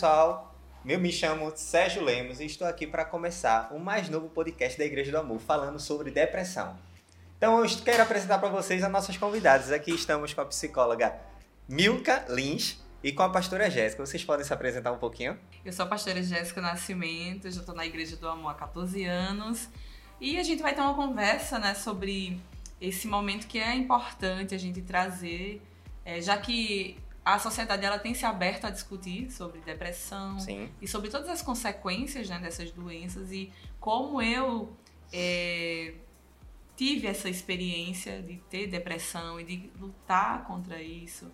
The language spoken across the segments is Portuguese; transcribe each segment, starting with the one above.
pessoal, eu me chamo Sérgio Lemos e estou aqui para começar o mais novo podcast da Igreja do Amor, falando sobre depressão. Então eu quero apresentar para vocês as nossas convidadas. Aqui estamos com a psicóloga Milka Lins e com a pastora Jéssica. Vocês podem se apresentar um pouquinho? Eu sou a pastora Jéssica Nascimento, já estou na Igreja do Amor há 14 anos e a gente vai ter uma conversa né, sobre esse momento que é importante a gente trazer, é, já que a sociedade ela tem se aberto a discutir sobre depressão Sim. e sobre todas as consequências né, dessas doenças e como eu é, tive essa experiência de ter depressão e de lutar contra isso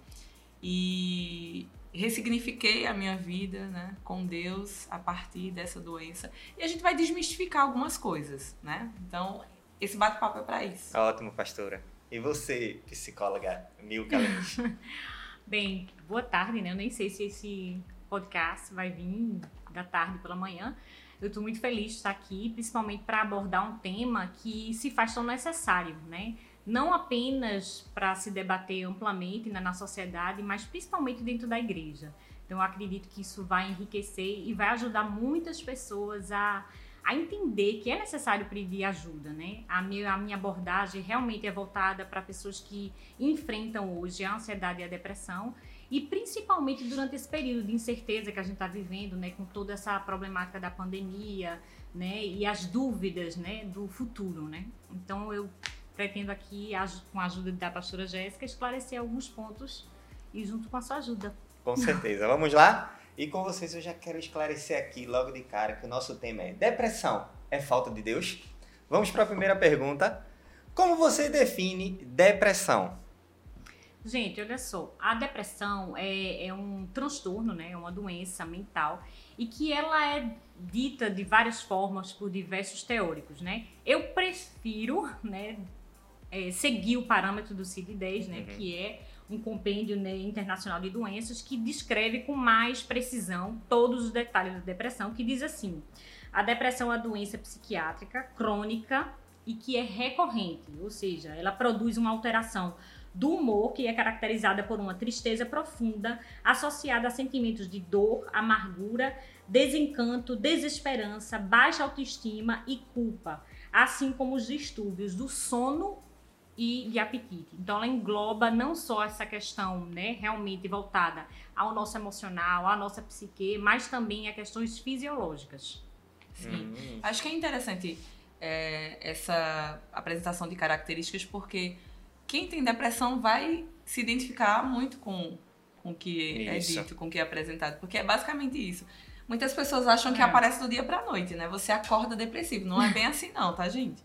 e ressignifiquei a minha vida né, com Deus a partir dessa doença e a gente vai desmistificar algumas coisas, né? Então esse bate-papo é para isso. Ótimo, pastora. E você, psicóloga Milka Lins? Bem, boa tarde, né? Eu nem sei se esse podcast vai vir da tarde pela manhã. Eu estou muito feliz de estar aqui, principalmente para abordar um tema que se faz tão necessário, né? Não apenas para se debater amplamente né, na sociedade, mas principalmente dentro da igreja. Então, eu acredito que isso vai enriquecer e vai ajudar muitas pessoas a a entender que é necessário pedir ajuda, né? A minha, a minha abordagem realmente é voltada para pessoas que enfrentam hoje a ansiedade e a depressão e principalmente durante esse período de incerteza que a gente está vivendo, né, com toda essa problemática da pandemia, né, e as dúvidas, né, do futuro, né. Então eu pretendo aqui, com a ajuda da pastora Jéssica, esclarecer alguns pontos e junto com a sua ajuda. Com certeza. Vamos lá? E com vocês eu já quero esclarecer aqui logo de cara que o nosso tema é depressão é falta de Deus? Vamos para a primeira pergunta. Como você define depressão? Gente, olha só, a depressão é, é um transtorno, né? É uma doença mental e que ela é dita de várias formas por diversos teóricos, né? Eu prefiro, né, é, seguir o parâmetro do CID-10, né, uhum. que é um compêndio né, internacional de doenças que descreve com mais precisão todos os detalhes da depressão, que diz assim: a depressão é uma doença psiquiátrica crônica e que é recorrente, ou seja, ela produz uma alteração do humor que é caracterizada por uma tristeza profunda associada a sentimentos de dor, amargura, desencanto, desesperança, baixa autoestima e culpa, assim como os distúrbios do sono e de apetite. Então ela engloba não só essa questão, né, realmente voltada ao nosso emocional, à nossa psique, mas também a questões fisiológicas. Sim. Hum. Acho que é interessante é, essa apresentação de características porque quem tem depressão vai se identificar muito com, com o que é isso. é dito, com o que é apresentado, porque é basicamente isso. Muitas pessoas acham que é. aparece do dia para noite, né? Você acorda depressivo. Não é bem assim, não, tá, gente?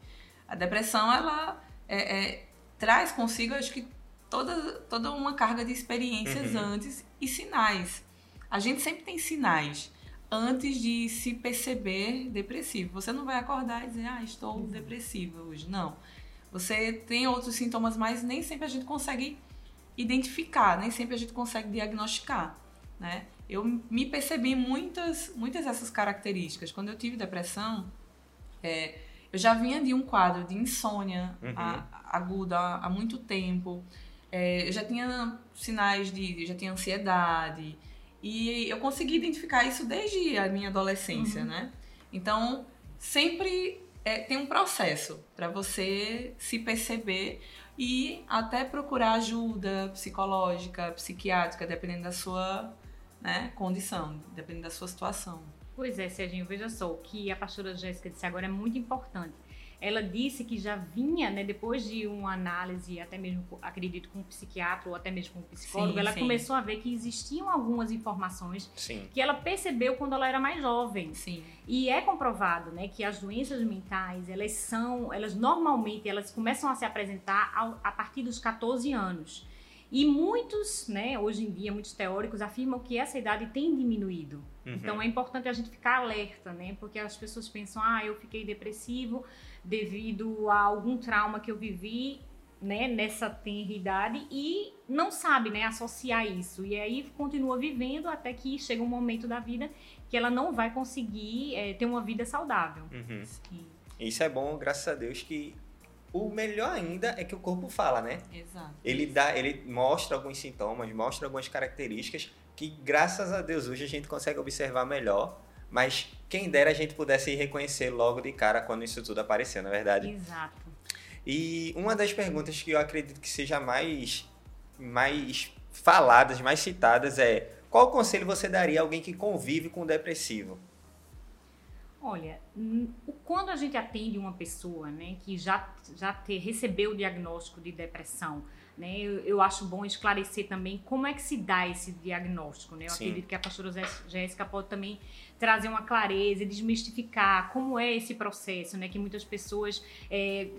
A depressão, ela é, é, traz consigo, acho que, toda, toda uma carga de experiências uhum. antes e sinais. A gente sempre tem sinais antes de se perceber depressivo. Você não vai acordar e dizer, ah, estou uhum. depressiva hoje. Não. Você tem outros sintomas, mas nem sempre a gente consegue identificar, nem sempre a gente consegue diagnosticar, né? Eu me percebi muitas, muitas dessas características. Quando eu tive depressão, é, eu já vinha de um quadro de insônia uhum. a, aguda há, muito tempo. É, eu já tinha sinais de. já tinha ansiedade. E eu consegui identificar isso desde a minha adolescência, uhum. né? Então, sempre é, tem um processo para você se perceber e até procurar ajuda psicológica, psiquiátrica, dependendo da sua né, condição, dependendo da sua situação. Pois é, Serginho, veja só, o que a pastora Jéssica disse agora é muito importante. Ela disse que já vinha, né, depois de uma análise, até mesmo, acredito, com um psiquiatra ou até mesmo com um psicólogo, sim, ela sim. começou a ver que existiam algumas informações sim. que ela percebeu quando ela era mais jovem. Sim. E é comprovado, né, que as doenças mentais, elas são, elas normalmente, elas começam a se apresentar ao, a partir dos 14 anos. E muitos, né, hoje em dia, muitos teóricos afirmam que essa idade tem diminuído. Uhum. Então é importante a gente ficar alerta, né? Porque as pessoas pensam, ah, eu fiquei depressivo devido a algum trauma que eu vivi, né, nessa tenra idade e não sabe, né, associar isso. E aí continua vivendo até que chega um momento da vida que ela não vai conseguir é, ter uma vida saudável. Uhum. Isso é bom, graças a Deus, que o melhor ainda é que o corpo fala, né? Exato. Ele dá, ele mostra alguns sintomas, mostra algumas características que graças a Deus hoje a gente consegue observar melhor, mas quem dera a gente pudesse reconhecer logo de cara quando isso tudo apareceu, na é verdade. Exato. E uma das perguntas que eu acredito que seja mais, mais faladas, mais citadas é qual conselho você daria a alguém que convive com um depressivo? Olha, quando a gente atende uma pessoa né, que já, já te, recebeu o diagnóstico de depressão, né, eu, eu, acho bom esclarecer também como é que se dá esse diagnóstico. Né? Eu Sim. acredito que a pastora Jéssica pode também trazer uma clareza e desmistificar como é esse processo, né, que muitas pessoas é,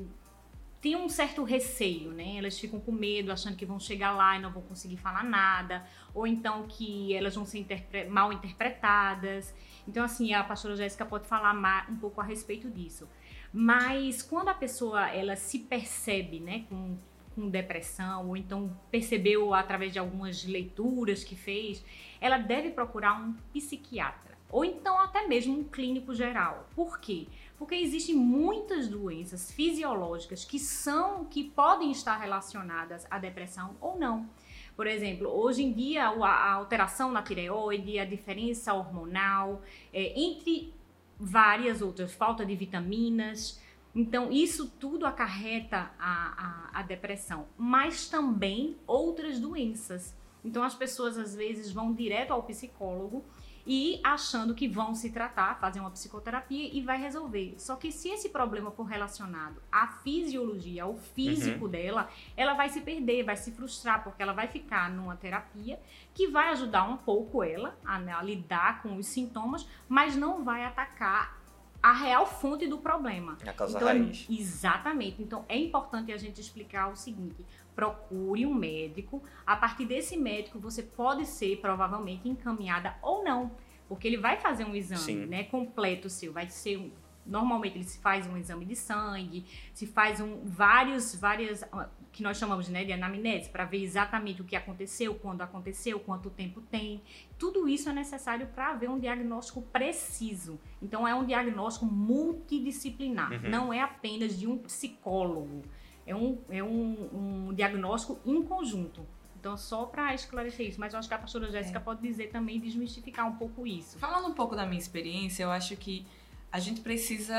têm um certo receio, né? Elas ficam com medo, achando que vão chegar lá e não vão conseguir falar nada, ou então que elas vão ser interpre mal interpretadas. Então, assim, a pastora Jéssica pode falar um pouco a respeito disso. Mas quando a pessoa ela se percebe, né, com, com depressão, ou então percebeu através de algumas leituras que fez, ela deve procurar um psiquiatra. Ou então até mesmo um clínico geral. Por quê? Porque existem muitas doenças fisiológicas que são, que podem estar relacionadas à depressão ou não. Por exemplo, hoje em dia a alteração na tireoide, a diferença hormonal, é, entre várias outras, falta de vitaminas. Então, isso tudo acarreta a, a, a depressão, mas também outras doenças. Então, as pessoas às vezes vão direto ao psicólogo e achando que vão se tratar, fazer uma psicoterapia e vai resolver. Só que se esse problema for relacionado à fisiologia, ao físico uhum. dela, ela vai se perder, vai se frustrar, porque ela vai ficar numa terapia que vai ajudar um pouco ela a, né, a lidar com os sintomas, mas não vai atacar a real fonte do problema. A causa então, raiz. Exatamente. Então é importante a gente explicar o seguinte: procure um médico. A partir desse médico, você pode ser provavelmente encaminhada ou não, porque ele vai fazer um exame, né, completo seu, vai ser um, normalmente ele se faz um exame de sangue, se faz um vários várias que nós chamamos né, de anamnese para ver exatamente o que aconteceu, quando aconteceu, quanto tempo tem. Tudo isso é necessário para haver um diagnóstico preciso. Então é um diagnóstico multidisciplinar, uhum. não é apenas de um psicólogo é um, é um, um diagnóstico em conjunto. Então, só para esclarecer isso, mas eu acho que a pastora Jéssica é. pode dizer também, desmistificar um pouco isso. Falando um pouco da minha experiência, eu acho que a gente precisa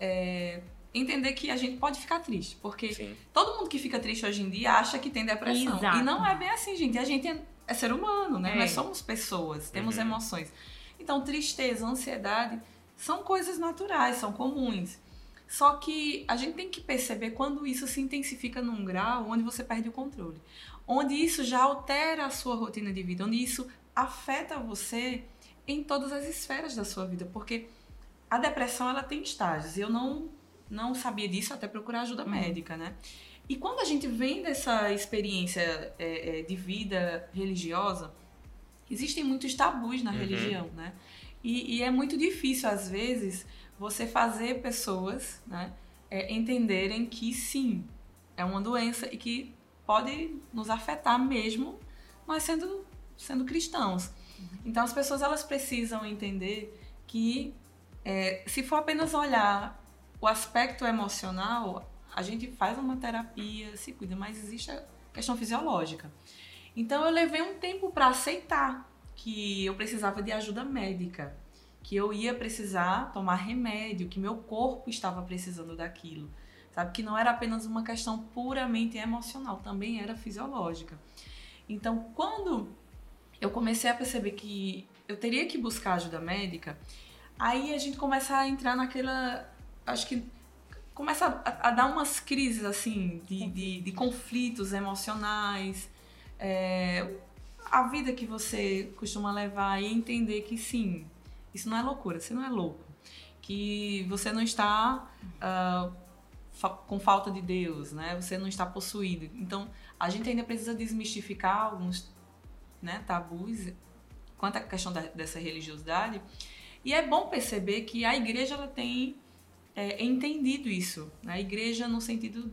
é, entender que a gente pode ficar triste, porque Sim. todo mundo que fica triste hoje em dia acha que tem depressão. Exato. E não é bem assim, gente. A gente é, é ser humano, né? É. Nós somos pessoas, temos uhum. emoções. Então, tristeza, ansiedade são coisas naturais, são comuns. Só que a gente tem que perceber quando isso se intensifica num grau onde você perde o controle. Onde isso já altera a sua rotina de vida, onde isso afeta você em todas as esferas da sua vida, porque a depressão ela tem estágios. Eu não não sabia disso até procurar ajuda uhum. médica, né? E quando a gente vem dessa experiência é, é, de vida religiosa, existem muitos tabus na uhum. religião, né? E, e, é muito difícil às vezes você fazer pessoas né, é, entenderem que sim, é uma doença e que pode nos afetar mesmo nós sendo, sendo cristãos. Então as pessoas elas precisam entender que é, se for apenas olhar o aspecto emocional, a gente faz uma terapia, se cuida, mas existe a questão fisiológica. Então eu levei um tempo para aceitar que eu precisava de ajuda médica que eu ia precisar tomar remédio, que meu corpo estava precisando daquilo. Sabe? Que não era apenas uma questão puramente emocional, também era fisiológica. Então, quando eu comecei a perceber que eu teria que buscar ajuda médica, aí a gente começa a entrar naquela. Acho que começa a, a dar umas crises assim de, de, de conflitos emocionais. É, a vida que você costuma levar e entender que sim, isso não é loucura, você não é louco. Que você não está uh, fa com falta de Deus, né? Você não está possuído. Então, a gente ainda precisa desmistificar alguns né, tabus quanto à questão da, dessa religiosidade. E é bom perceber que a igreja ela tem é, entendido isso. Né? A igreja no sentido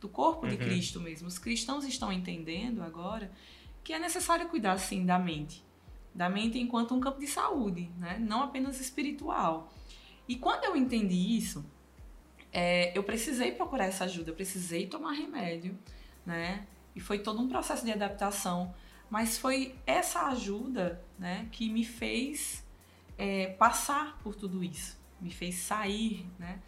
do corpo de uhum. Cristo mesmo. Os cristãos estão entendendo agora que é necessário cuidar, sim, da mente da mente enquanto um campo de saúde, né? não apenas espiritual. E quando eu entendi isso, é, eu precisei procurar essa ajuda, eu precisei tomar remédio, né? E foi todo um processo de adaptação Mas foi essa ajuda né, que me fez é, passar por tudo isso, me fez sair né,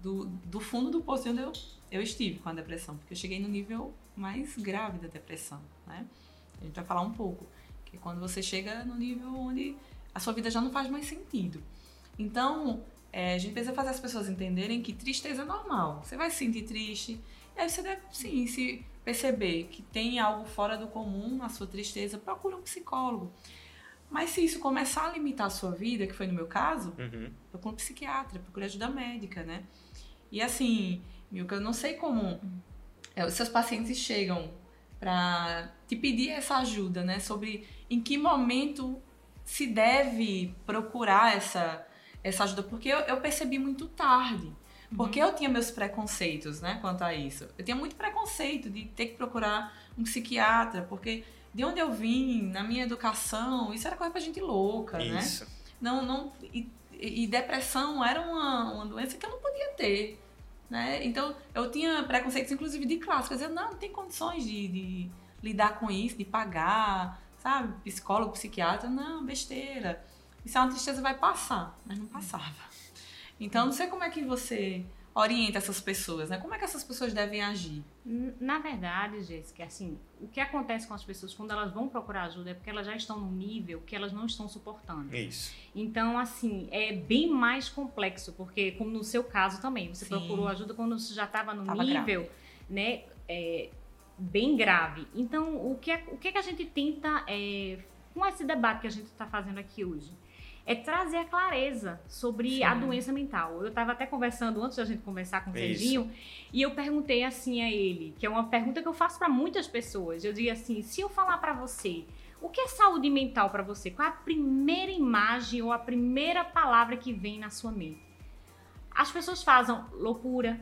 do, do fundo do poço onde eu, eu estive com a depressão, porque eu cheguei no nível mais grave da depressão. Né? A gente vai falar um pouco, que é quando você chega no nível onde a sua vida já não faz mais sentido. Então, é, a gente precisa fazer as pessoas entenderem que tristeza é normal. Você vai se sentir triste, e aí você deve, sim, se perceber que tem algo fora do comum na sua tristeza, procura um psicólogo. Mas se isso começar a limitar a sua vida, que foi no meu caso, uhum. procura um psiquiatra, procura ajuda médica, né? E assim, Milka, eu não sei como é, os seus pacientes chegam para te pedir essa ajuda, né? Sobre em que momento se deve procurar essa, essa ajuda. Porque eu, eu percebi muito tarde. Porque uhum. eu tinha meus preconceitos, né, quanto a isso. Eu tinha muito preconceito de ter que procurar um psiquiatra, porque de onde eu vim, na minha educação, isso era coisa pra gente louca, né? isso. né? Não, não, e, e, depressão era uma, uma doença que eu não podia ter, né? Então, eu tinha preconceitos, inclusive, de. Quer dizer, não, não tem condições de, de lidar com isso, de pagar, sabe? Psicólogo, psiquiatra, não, besteira. Isso é uma tristeza, vai passar. Mas não passava. Então, não sei como é que você orienta essas pessoas, né? Como é que essas pessoas devem agir? Na verdade, Jéssica, assim, o que acontece com as pessoas quando elas vão procurar ajuda é porque elas já estão num nível que elas não estão suportando. Isso. Então, assim, é bem mais complexo, porque como no seu caso também, você Sim. procurou ajuda quando você já estava no tava nível, grave. né, é, bem grave. Então, o que é, o que, é que a gente tenta é, com esse debate que a gente está fazendo aqui hoje? É trazer a clareza sobre Sim. a doença mental. Eu estava até conversando antes da gente conversar com o Serginho e eu perguntei assim a ele, que é uma pergunta que eu faço para muitas pessoas. Eu digo assim: se eu falar para você o que é saúde mental para você? Qual é a primeira imagem ou a primeira palavra que vem na sua mente? As pessoas fazem loucura.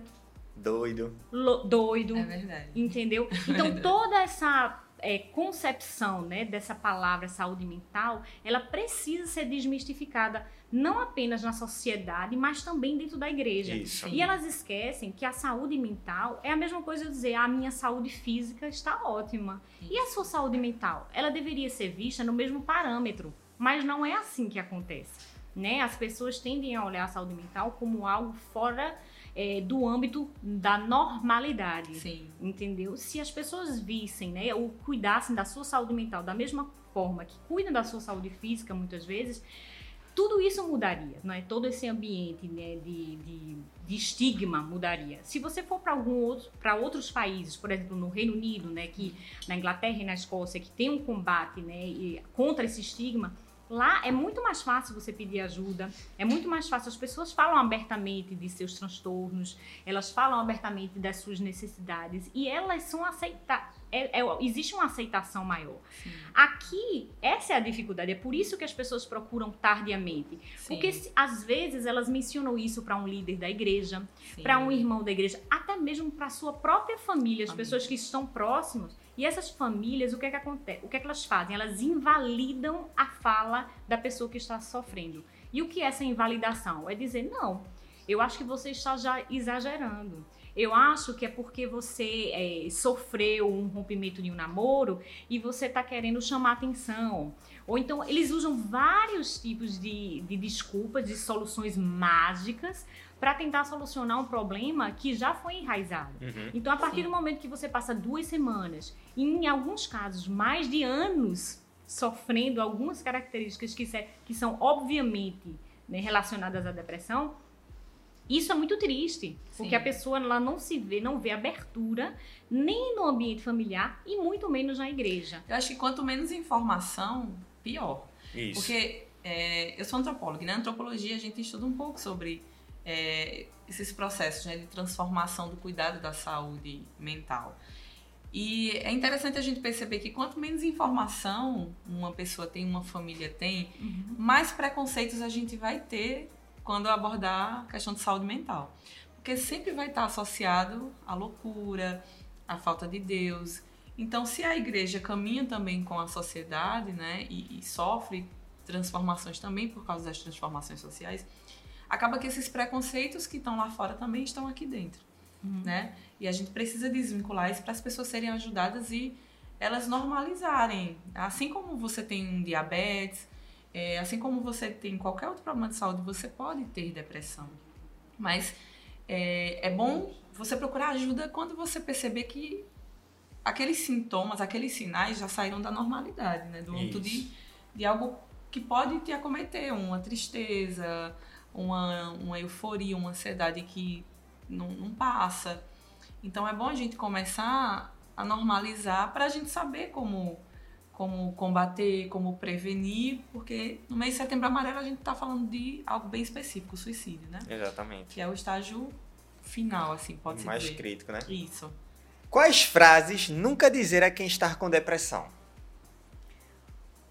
Doido. Lo, doido. É verdade. Entendeu? Então, toda essa é, concepção né, dessa palavra saúde mental, ela precisa ser desmistificada não apenas na sociedade, mas também dentro da igreja. Isso. E elas esquecem que a saúde mental é a mesma coisa de dizer a minha saúde física está ótima. Isso. E a sua saúde mental? Ela deveria ser vista no mesmo parâmetro, mas não é assim que acontece. Né? As pessoas tendem a olhar a saúde mental como algo fora é, do âmbito da normalidade. Sim. Entendeu? Se as pessoas vissem, né, ou cuidassem da sua saúde mental da mesma forma que cuidam da sua saúde física, muitas vezes, tudo isso mudaria, não é? Todo esse ambiente né, de, de, de estigma mudaria. Se você for para algum outro, para outros países, por exemplo, no Reino Unido, né, que na Inglaterra e na Escócia, que tem um combate, né, contra esse estigma, Lá é muito mais fácil você pedir ajuda, é muito mais fácil. As pessoas falam abertamente de seus transtornos, elas falam abertamente das suas necessidades e elas são aceitadas. É, é, existe uma aceitação maior. Sim. Aqui, essa é a dificuldade. É por isso que as pessoas procuram tardiamente. Sim. Porque às vezes elas mencionam isso para um líder da igreja, para um irmão da igreja, até mesmo para sua própria família, as família. pessoas que estão próximas e essas famílias, o que é que acontece? O que é que elas fazem? Elas invalidam a fala da pessoa que está sofrendo. E o que é essa invalidação? É dizer, não, eu acho que você está já exagerando. Eu acho que é porque você é, sofreu um rompimento de um namoro e você está querendo chamar atenção. Ou então eles usam vários tipos de, de desculpas, de soluções mágicas para tentar solucionar um problema que já foi enraizado. Uhum. Então, a partir Sim. do momento que você passa duas semanas, e em alguns casos mais de anos, sofrendo algumas características que, se, que são obviamente né, relacionadas à depressão, isso é muito triste, Sim. porque a pessoa ela não se vê, não vê abertura nem no ambiente familiar e muito menos na igreja. Eu acho que quanto menos informação, pior. Isso. Porque é, eu sou antropóloga, e na antropologia a gente estuda um pouco sobre é, esses processos né, de transformação do cuidado da saúde mental. E é interessante a gente perceber que quanto menos informação uma pessoa tem, uma família tem, uhum. mais preconceitos a gente vai ter quando abordar a questão de saúde mental. Porque sempre vai estar associado à loucura, à falta de Deus. Então, se a igreja caminha também com a sociedade, né, e, e sofre transformações também por causa das transformações sociais, acaba que esses preconceitos que estão lá fora também estão aqui dentro, uhum. né? E a gente precisa desvincular isso para as pessoas serem ajudadas e elas normalizarem. Assim como você tem um diabetes, é, assim como você tem qualquer outro problema de saúde, você pode ter depressão. Mas é, é bom você procurar ajuda quando você perceber que aqueles sintomas, aqueles sinais já saíram da normalidade, né? Do âmbito de, de algo que pode te acometer, uma tristeza, uma, uma euforia, uma ansiedade que não, não passa. Então é bom a gente começar a normalizar para a gente saber como como combater, como prevenir, porque no mês de setembro amarelo a gente está falando de algo bem específico, o suicídio, né? Exatamente. Que é o estágio final, assim, pode ser. Mais dizer. crítico, né? Isso. Quais frases nunca dizer a quem está com depressão?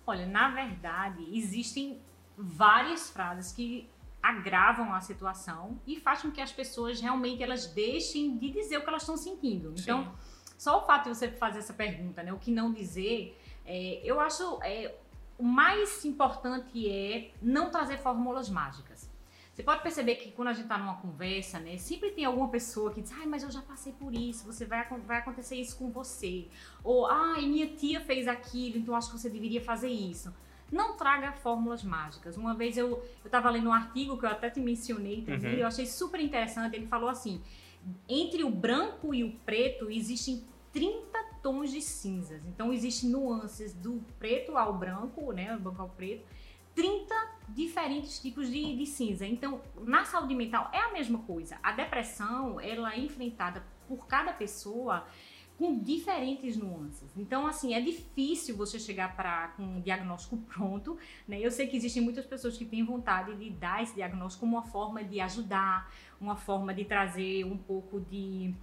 Olha, na verdade, existem várias frases que agravam a situação e fazem com que as pessoas realmente elas deixem de dizer o que elas estão sentindo. Então, Sim. só o fato de você fazer essa pergunta, né, o que não dizer, é, eu acho é, o mais importante é não trazer fórmulas mágicas. Você pode perceber que quando a gente está numa conversa, né, sempre tem alguma pessoa que diz, ai, mas eu já passei por isso, você vai, vai acontecer isso com você. Ou, ai, minha tia fez aquilo, então acho que você deveria fazer isso. Não traga fórmulas mágicas. Uma vez eu estava lendo um artigo que eu até te mencionei uhum. eu achei super interessante. Ele falou assim: entre o branco e o preto existem 30 tons de cinzas. Então existem nuances do preto ao branco, né, do branco ao preto 30 diferentes tipos de, de, cinza. Então, na saúde mental é a mesma coisa. A depressão, ela é enfrentada por cada pessoa com diferentes nuances. Então, assim, é difícil você chegar para com um diagnóstico pronto, né? Eu sei que existem muitas pessoas que têm vontade de dar esse diagnóstico como uma forma de ajudar, uma forma de trazer um pouco de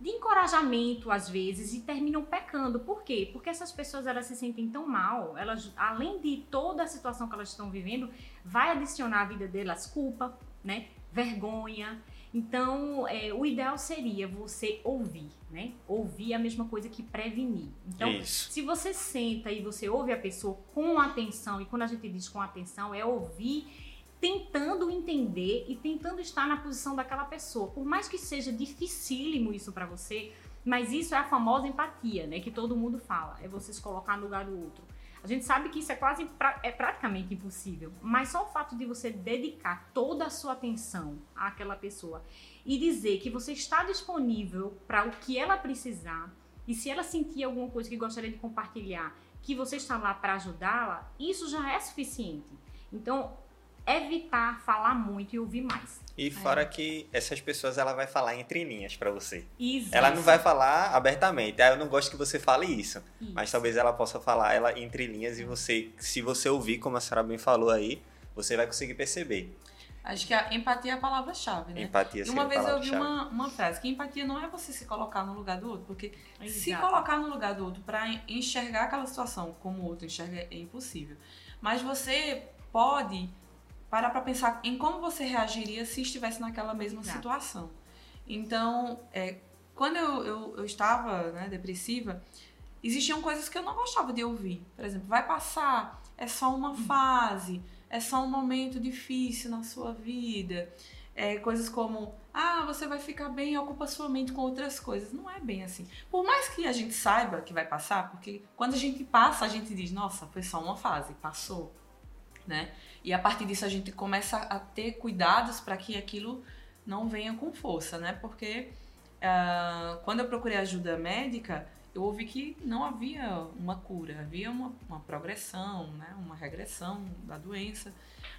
de encorajamento às vezes e terminam pecando. Por quê? Porque essas pessoas elas se sentem tão mal, elas além de toda a situação que elas estão vivendo, vai adicionar à vida delas culpa, né? Vergonha. Então, é, o ideal seria você ouvir, né? Ouvir é a mesma coisa que prevenir. Então, Isso. se você senta e você ouve a pessoa com atenção, e quando a gente diz com atenção, é ouvir tentando entender e tentando estar na posição daquela pessoa. Por mais que seja dificílimo isso para você, mas isso é a famosa empatia, né? Que todo mundo fala. É você se colocar no lugar do outro. A gente sabe que isso é quase é praticamente impossível, mas só o fato de você dedicar toda a sua atenção àquela pessoa e dizer que você está disponível para o que ela precisar e se ela sentir alguma coisa que gostaria de compartilhar, que você está lá para ajudá-la, isso já é suficiente. Então, evitar falar muito e ouvir mais. E fora é. que essas pessoas ela vai falar entre linhas para você. Isso. Ela não vai falar abertamente. Ah, eu não gosto que você fale isso. isso. Mas talvez ela possa falar ela entre linhas e você, se você ouvir, como a senhora bem falou aí, você vai conseguir perceber. Acho que a empatia é a palavra-chave, né? Empatia e uma vez eu ouvi uma, uma frase que empatia não é você se colocar no lugar do outro, porque Exato. se colocar no lugar do outro para enxergar aquela situação como o outro enxerga é impossível. Mas você pode parar para pensar em como você reagiria se estivesse naquela mesma Exato. situação. Então, é, quando eu, eu, eu estava né, depressiva, existiam coisas que eu não gostava de ouvir. Por exemplo, vai passar, é só uma uhum. fase, é só um momento difícil na sua vida. É, coisas como, ah, você vai ficar bem ocupa sua mente com outras coisas. Não é bem assim. Por mais que a gente saiba que vai passar, porque quando a gente passa, a gente diz, nossa, foi só uma fase, passou, né? E a partir disso a gente começa a ter cuidados para que aquilo não venha com força, né? Porque uh, quando eu procurei ajuda médica, eu ouvi que não havia uma cura, havia uma, uma progressão, né? uma regressão da doença.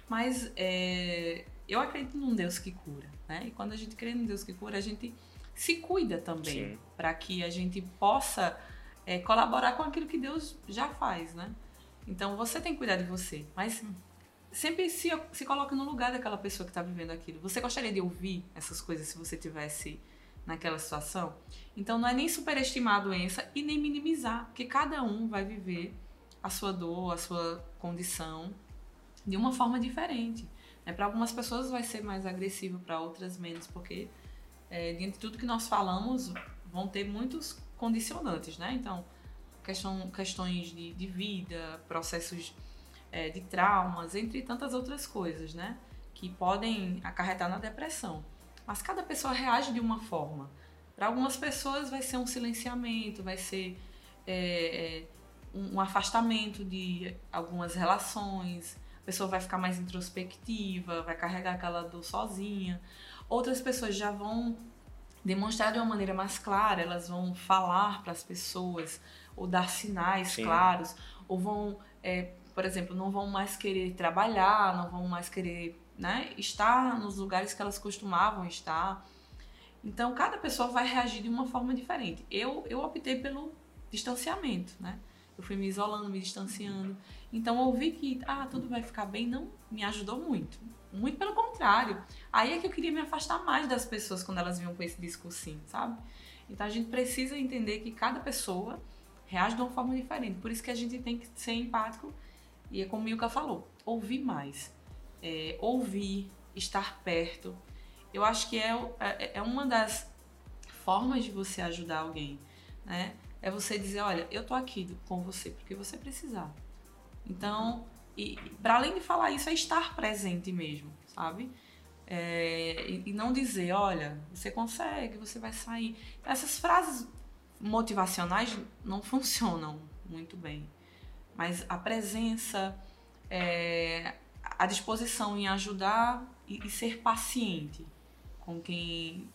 Mas é, eu acredito num Deus que cura, né? E quando a gente crê num Deus que cura, a gente se cuida também para que a gente possa é, colaborar com aquilo que Deus já faz, né? Então você tem que cuidar de você, mas hum sempre se, se coloca no lugar daquela pessoa que está vivendo aquilo. Você gostaria de ouvir essas coisas se você tivesse naquela situação? Então não é nem superestimar a doença e nem minimizar, porque cada um vai viver a sua dor, a sua condição de uma forma diferente. É, para algumas pessoas vai ser mais agressivo, para outras menos, porque é, diante de tudo que nós falamos, vão ter muitos condicionantes, né? Então, questão, questões de, de vida, processos é, de traumas, entre tantas outras coisas, né? Que podem acarretar na depressão. Mas cada pessoa reage de uma forma. Para algumas pessoas vai ser um silenciamento, vai ser é, é um, um afastamento de algumas relações, a pessoa vai ficar mais introspectiva, vai carregar aquela dor sozinha. Outras pessoas já vão demonstrar de uma maneira mais clara, elas vão falar para as pessoas, ou dar sinais Sim. claros, ou vão, é, por exemplo, não vão mais querer trabalhar, não vão mais querer né, estar nos lugares que elas costumavam estar. Então, cada pessoa vai reagir de uma forma diferente. Eu, eu optei pelo distanciamento, né? Eu fui me isolando, me distanciando. Então, ouvir que, ah, tudo vai ficar bem, não me ajudou muito. Muito pelo contrário. Aí é que eu queria me afastar mais das pessoas quando elas vinham com esse discursinho, sabe? Então, a gente precisa entender que cada pessoa reage de uma forma diferente. Por isso que a gente tem que ser empático. E é como Milka falou, ouvir mais. É, ouvir, estar perto. Eu acho que é, é, é uma das formas de você ajudar alguém, né? É você dizer, olha, eu tô aqui com você porque você precisar. Então, e para além de falar isso, é estar presente mesmo, sabe? É, e, e, não dizer, olha, você consegue, você vai sair. Essas frases motivacionais não funcionam muito bem. Mas a presença, é, a disposição em ajudar e, e ser paciente com quem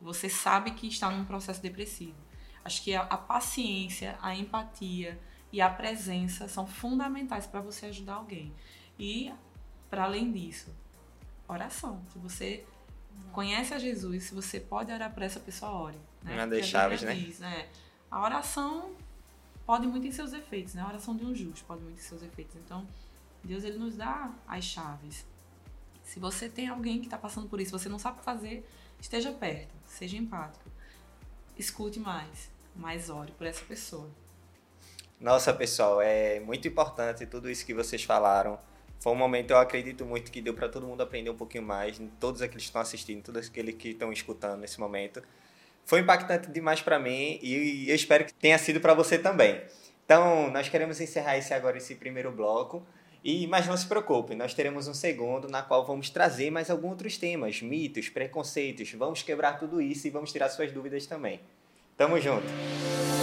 você sabe que está num processo depressivo. Acho que a, a paciência, a empatia e a presença são fundamentais para você ajudar alguém. E, para além disso, oração. Se você conhece a Jesus, se você pode orar para essa pessoa, ore. Né? Uma das chaves, né? Diz, né? A oração pode muito em seus efeitos, né? A oração de um justo pode muito em seus efeitos. Então, Deus ele nos dá as chaves. Se você tem alguém que está passando por isso, você não sabe o que fazer, esteja perto, seja empático, escute mais, mais ore por essa pessoa. Nossa, pessoal, é muito importante tudo isso que vocês falaram. Foi um momento, eu acredito muito, que deu para todo mundo aprender um pouquinho mais, todos aqueles que estão assistindo, todos aqueles que estão escutando nesse momento. Foi impactante demais para mim e eu espero que tenha sido para você também. Então, nós queremos encerrar esse agora esse primeiro bloco. E, mas não se preocupe, nós teremos um segundo na qual vamos trazer mais alguns outros temas, mitos, preconceitos, vamos quebrar tudo isso e vamos tirar suas dúvidas também. Tamo junto!